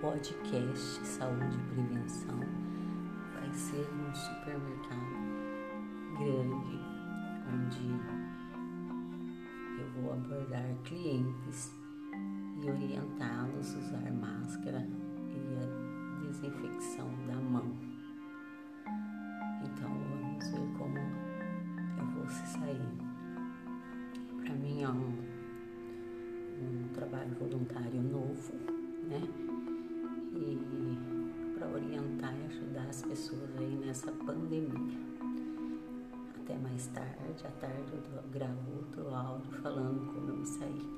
podcast Saúde e Prevenção vai ser um supermercado grande onde eu vou abordar clientes e orientá-los a usar máscara e a desinfecção da mão. Então vamos ver como eu vou se sair. Para mim é um trabalho voluntário novo, né? E para orientar e ajudar as pessoas aí nessa pandemia. Até mais tarde, à tarde eu gravo outro áudio falando como eu me saí.